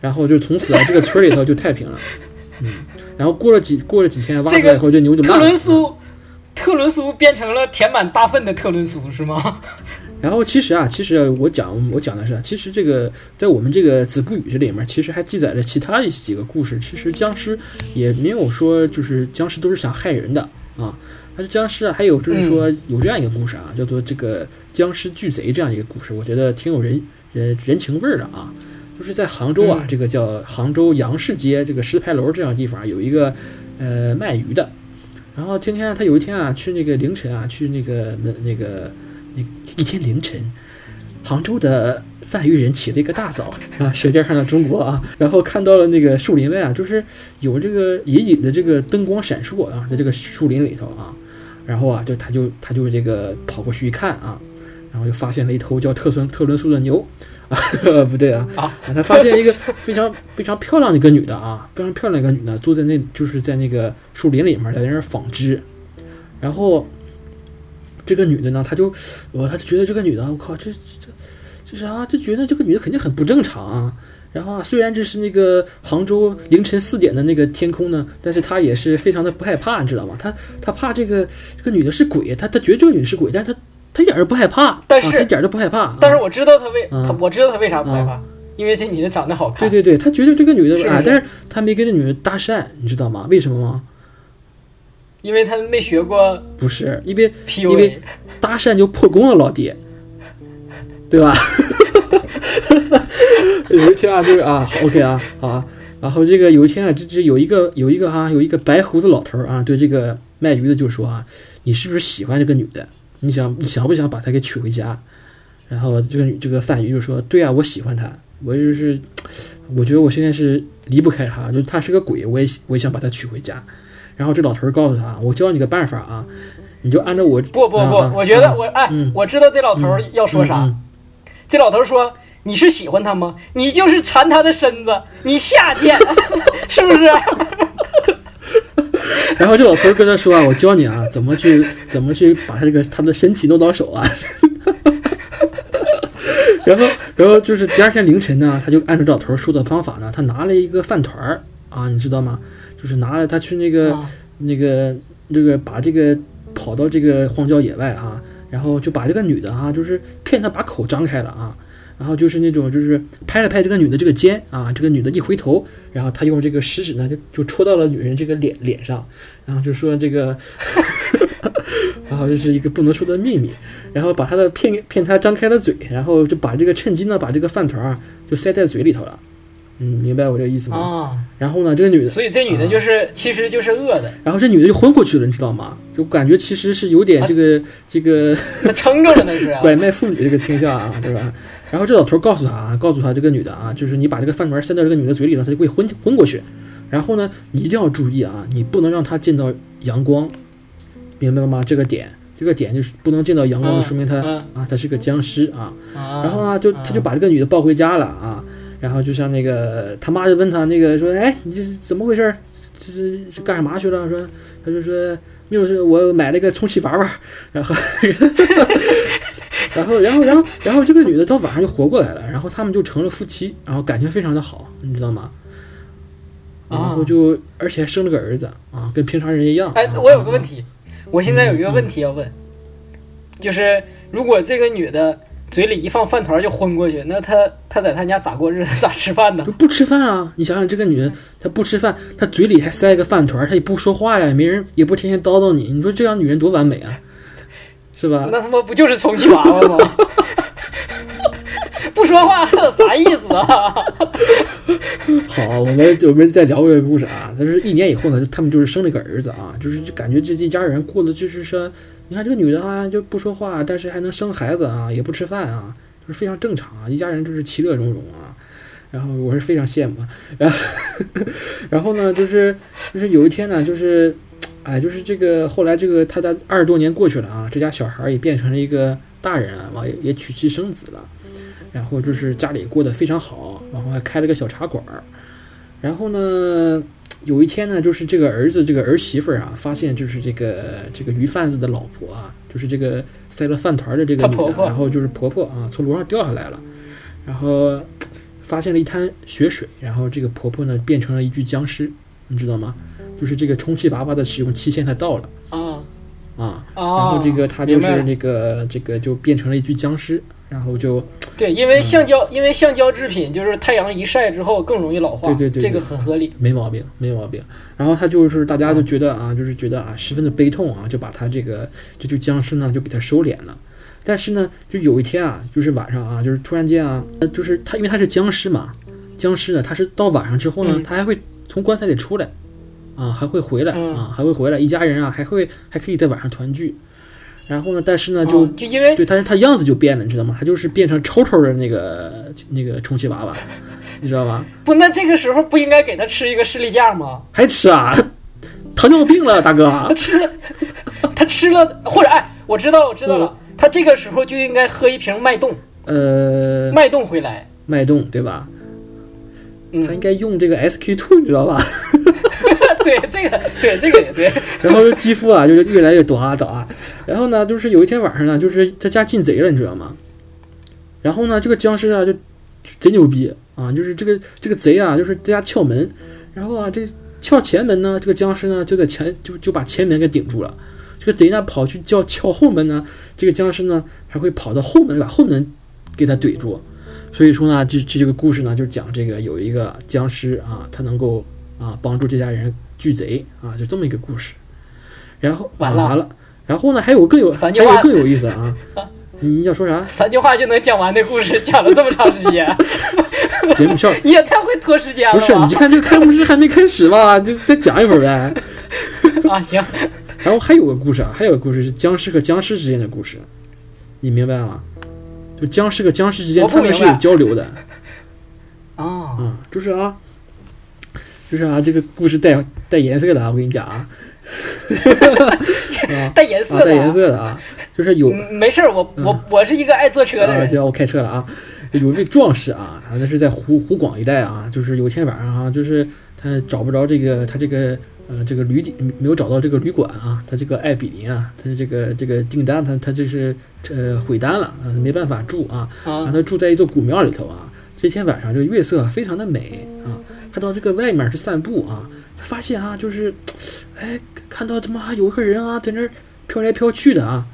然后就从此啊，这个村里头就太平了。嗯，然后过了几过了几天挖出来以后，这牛就特烂了。仑苏，特仑苏变成了填满大粪的特仑苏是吗？然后其实啊，其实我讲我讲的是啊，其实这个在我们这个子不语这里面，其实还记载了其他一几个故事。其实僵尸也没有说就是僵尸都是想害人的啊，但是僵尸啊，还有就是说有这样一个故事啊，叫做这个僵尸巨贼这样一个故事，我觉得挺有人人人情味儿的啊。就是在杭州啊，嗯。这个叫杭州杨市街这个石牌楼这样的地方啊有一个呃卖鱼的，然后天天他有一天啊去那个凌晨啊去那个那那个那一天凌晨，杭州的贩鱼人起了一个大早啊，《舌尖上的中国》啊，然后看到了那个树林外啊，就是有这个隐隐的这个灯光闪烁啊，在这个树林里头啊，然后啊，就他就他就这个跑过去一看啊，然后就发现了一头叫特伦特仑苏的牛啊，不对啊啊，他发现一个非常非常漂亮的一个女的啊，非常漂亮的一个女的坐在那就是在那个树林里面在那儿纺织，然后这个女的呢，他就我他就觉得这个女的，我靠，这这这啥？就觉得这个女的肯定很不正常啊。然后啊，虽然这是那个杭州凌晨四点的那个天空呢，但是他也是非常的不害怕，你知道吗？他他怕这个这个女的是鬼，他他觉得这个女的是鬼，但是他他一点儿都不害怕，但是一点儿都不害怕。啊但是我知道他为我知道他为啥不害怕，因为这女的长得好看。对对对，他觉得这个女的啊，但是他没跟这女的搭讪，你知道吗？为什么吗？因为他没学过不是，因为因为搭讪就破功了，老弟，对吧？有一天啊，就是啊好，OK 啊，好啊。然后这个有一天啊，这这有一个有一个哈、有一个白胡子老头儿啊，对这个卖鱼的就说啊，你是不是喜欢这个女的？你想你想不想把她给娶回家？然后这个这个贩鱼就说，对啊，我喜欢她，我就是我觉得我现在是离不开她，就是她是个鬼，我也我也想把她娶回家。然后这老头儿告诉他，我教你个办法啊，你就按照我不不不啊，我觉得啊我哎嗯，我知道这老头儿要说啥。嗯这老头儿说：“你是喜欢他吗？你就是馋他的身子，你下贱，是不是？然后这老头儿跟他说啊，我教你啊，怎么去怎么去把他这个他的身体弄到手啊。然后，然后就是第二天凌晨呢，他就按照这老头儿说的方法呢，他拿了一个饭团儿啊，你知道吗？就是拿了他去那个、啊那个那个把这个跑到这个荒郊野外啊，然后就把这个女的啊、就是骗他把口张开了啊，然后就是那种就是拍了拍这个女的这个肩啊，这个女的一回头，然后他用这个食指呢就就戳到了女人这个脸脸上，然后就说这个，然后这是一个不能说的秘密，然后把他的骗骗他张开了嘴，然后就把这个趁机呢把这个饭团啊就塞在嘴里头了，嗯，明白我这个意思吗？啊，然后呢，这个女的，所以这女的就是、其实就是饿的，然后这女的就昏过去了，你知道吗？就感觉其实是有点这个、这个她撑着了那是、啊。拐卖妇女这个倾向啊，对吧？然后这老头告诉他啊，告诉他这个女的啊，就是你把这个饭团塞到这个女的嘴里呢，她就会昏昏过去。然后呢，你一定要注意啊，你不能让她见到阳光，明白了吗？这个点，这个点就是不能见到阳光，嗯就说明她、嗯啊，她是个僵尸啊。啊然后啊，就他就把这个女的抱回家了啊。然后就像那个他妈就问他那个说，哎，你这是怎么回事儿？这是是干什么去了？说他就说没有事，我买了一个充气娃娃。然后 然后然后然后然后这个女的到晚上就活过来了，然后他们就成了夫妻，然后感情非常的好，你知道吗？然后就而且还生了个儿子啊，跟平常人一样。哎啊，我有个问题，我现在有一个问题要问，就是如果这个女的嘴里一放饭团就昏过去，那她她在她家咋过日子，咋吃饭呢就？不吃饭啊！你想想，这个女人她不吃饭，她嘴里还塞一个饭团，她也不说话呀，也没人也不天天叨叨你，你说这样女人多完美啊，是吧？那他妈不就是充气娃娃吗？不说话还有啥意思啊？好，我们我们再聊这个故事啊。但是一年以后呢，他们就是生了个儿子啊，就是就感觉这一家人过得就是说，你看这个女的啊就不说话，但是还能生孩子啊，也不吃饭啊，就是非常正常啊，一家人就是其乐融融啊。然后我是非常羡慕啊，然后 然后呢，就是就是有一天呢，就是哎，就是这个后来这个他家二十多年过去了啊，这家小孩儿也变成了一个大人啊，完也也娶妻生子了。然后就是家里过得非常好，然后还开了个小茶馆儿。然后呢，有一天呢，就是这个儿子这个儿媳妇儿啊，发现就是这个这个鱼贩子的老婆啊，就是这个塞了饭团儿的这个女的，婆婆然后就是婆婆啊，从楼上掉下来了，然后发现了一滩血水，然后这个婆婆呢变成了一具僵尸，你知道吗？就是这个充气娃娃的使用期限它到了啊啊，啊！然后这个它就是那个这个就变成了一具僵尸，然后就对，因为橡胶，因为橡胶制品就是太阳一晒之后更容易老化，对对对对这个很合理。没毛病，没毛病。然后他就是大家就觉得啊，就是觉得啊，十分的悲痛啊，就把他这个这具僵尸呢就给他收敛了。但是呢，就有一天啊，就是晚上啊，就是突然间啊，呃就是他因为他是僵尸嘛，僵尸呢他是到晚上之后呢，嗯他还会从棺材里出来，啊，还会回来嗯啊，还会回来，一家人啊还会还可以在晚上团聚。然后呢，但是呢，就、哦就因为对他他样子就变了，你知道吗？他就是变成丑丑的那个那个充气娃娃，你知道吧？不，那这个时候不应该给他吃一个士力架吗？还吃啊？糖尿病了，大哥他！吃了，他吃了，或者哎，我知道了，我知道了，他这个时候就应该喝一瓶脉动，呃，脉动回来。脉动对吧？他应嗯，该用这个 SK two，你知道吧？对，这个，对，这个也对。然后肌肤啊，就是越来越短啊短啊。然后呢，就是有一天晚上呢，就是他家进贼了，你知道吗？然后呢，这个僵尸啊就贼牛逼啊，就是这个这个贼啊，就是在家撬门，然后啊，这撬前门呢，这个僵尸呢就在前就就把前门给顶住了。这个贼呢跑去叫撬后门呢，这个僵尸呢还会跑到后门把后门给他怼住。所以说呢，这这这个故事呢，就讲这个有一个僵尸啊，他能够啊帮助这家人拒贼啊，就这么一个故事。然后完了啊、完了，然后呢还有更有还有更有意思的啊，你要说啥？三句话就能讲完的故事，讲了这么长时间，节目效你 也太会拖时间了？不是，你就看这个开幕式还没开始嘛，就再讲一会儿呗。啊，行，然后还有个故事啊，还有个故事是僵尸和僵尸之间的故事，你明白吗？就僵尸和僵尸之间他们是有交流的啊，嗯，就是啊，就是啊，这个故事带带颜色的啊，我跟你讲啊，啊啊带带颜色的，颜色的啊，就是有嗯没事儿，我我我是一个爱坐车的啊，人。就，让我开车了啊。有一位壮士啊，啊，那是在湖湖广一带啊，就是有一天晚上啊、就是他找不着这个他这个呃这个旅店没有找到这个旅馆啊，他这个艾比林啊，他这个这个订单他他就是呃毁单了啊，没办法住啊，让啊他住在一座古庙里头啊。这天晚上这个月色非常的美啊，他到这个外面去散步啊，发现啊就是，哎看到他妈有个人啊在那儿飘来飘去的啊。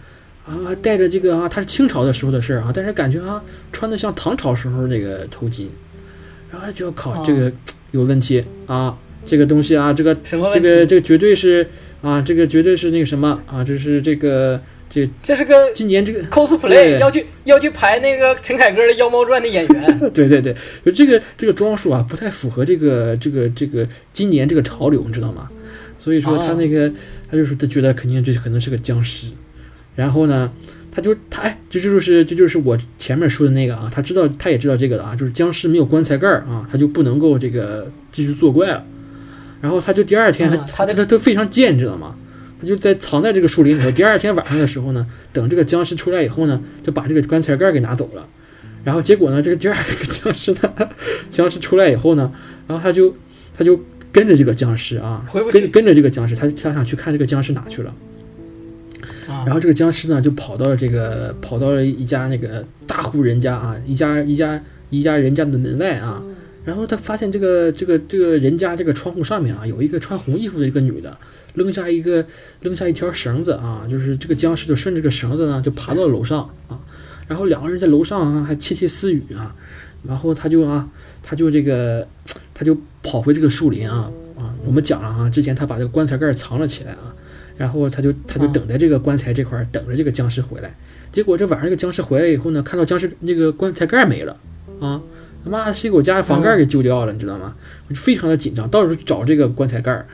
啊，带着这个啊，他是清朝的时候的事儿啊，但是感觉啊，穿的像唐朝时候那个头巾，然后就要靠哦这个有问题啊，这个东西啊，这个？这个这个绝对是啊，这个绝对是那个什么啊，这是这个这这是个今年这个 cosplay 要去要去排那个陈凯歌的《妖猫传》的演员 对对对，就这个这个装束啊，不太符合这个这个这个今年这个潮流，你知道吗？所以说他哦那个、他就说他觉得肯定这可能是个僵尸，然后呢，他就他哎，这就是这就是我前面说的那个啊，他知道他也知道这个的啊，就是僵尸没有棺材盖儿啊，他就不能够这个继续作怪了。然后他就第二天他、啊他的他他非常贱，你知道吗？他就在藏在这个树林里头。第二天晚上的时候呢，等这个僵尸出来以后呢，就把这个棺材盖给拿走了。然后结果呢，这个第二个僵尸呢，僵尸出来以后呢，然后他就他就跟着这个僵尸啊跟跟着这个僵尸，他他想去看这个僵尸哪去了。啊然后这个僵尸呢，就跑到了这个跑到了一家那个大户人家啊，一家一家一家人家的门外啊。然后他发现这个这个这个人家这个窗户上面啊，有一个穿红衣服的一个女的，扔下一个扔下一条绳子啊，就是这个僵尸就顺着这个绳子呢，就爬到了楼上啊。然后两个人在楼上啊还窃窃私语啊，然后他就啊他就这个他就跑回这个树林啊啊，我们讲了啊，之前他把这个棺材盖藏了起来啊。然后他就他就等在这个棺材这块儿等着这个僵尸回来，结果这晚上这个僵尸回来以后呢，看到僵尸那个棺材盖没了啊，他妈谁给我家房盖给揪掉了，你知道吗？我就非常的紧张，到处去找这个棺材盖儿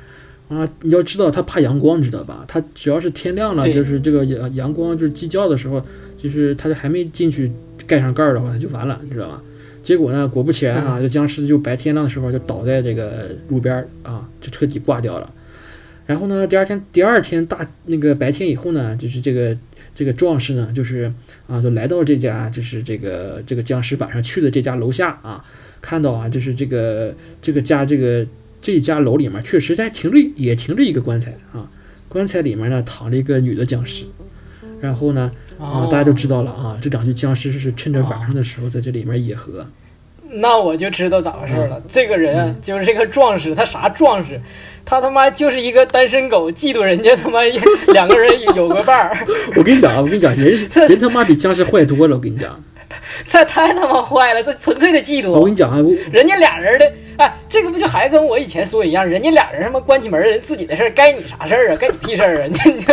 啊。你要知道他怕阳光，你知道吧？他只要是天亮了，就是这个阳阳光就是鸡叫的时候，就是他还没进去盖上盖儿的话，它就完了，你知道吧？结果呢，果不其然啊，这僵尸就白天亮的时候就倒在这个路边儿啊，就彻底挂掉了。然后呢，第二天第二天大那个白天以后呢，就是这个这个壮士呢，就是啊，就来到这家就是这个这个僵尸晚上去的这家楼下啊，看到啊，就是这个这个家这个这家楼里面确实还停着也停着一个棺材啊，棺材里面呢躺着一个女的僵尸。然后呢，啊，大家都知道了啊，这两具僵尸是趁着晚上的时候在这里面野合。那我就知道咋回事嗯了。这个人就是这个壮士，他啥壮士？他他妈就是一个单身狗，嫉妒人家他妈两个人有个伴儿，我跟你讲啊，我跟你讲，人 人他妈比僵尸坏多了。我跟你讲，这太他妈坏了，这纯粹的嫉妒。我跟你讲啊，人家俩人的，哎，这个不就还跟我以前说一样？人家俩人他妈关起门，人自己的事儿，该你啥事儿啊？该你屁事儿啊？你你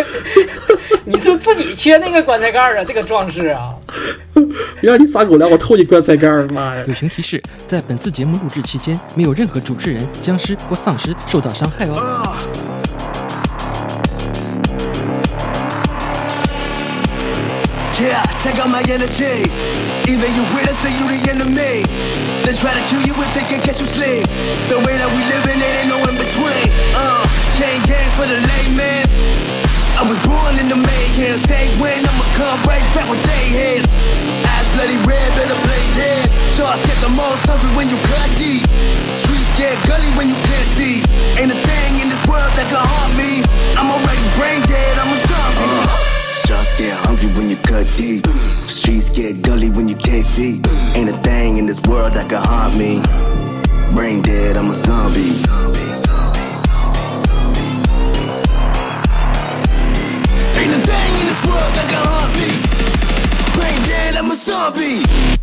你是不是自己缺那个棺材盖儿啊？这个壮士啊！让你撒狗粮，我偷你棺材盖儿，妈呀！友情提示：在本次节目录制期间，没有任何主持人、僵尸或丧尸受到伤害哦。Yeah, check out my energy. Either you with us or you the enemy. They try to kill you if they can catch you sleep. The way that we living, it ain't no in between. Uh, chain gang for the layman. I was born in the mayhem. Say when I'ma come right back with they heads. Eyes bloody red, better play dead. Sharks get the most hungry when you cut deep. Streets get gully when you can't see. Ain't a thing in this world that can harm me. I'm already brain dead, I'm a zombie. Uh, sharks get hungry when you cut deep. Streets get gully when you can't see. Ain't a thing in this world that can harm me. Brain dead, I'm a zombie. Ain't a thing in this world that can harm me. Brain dead, I'm a zombie.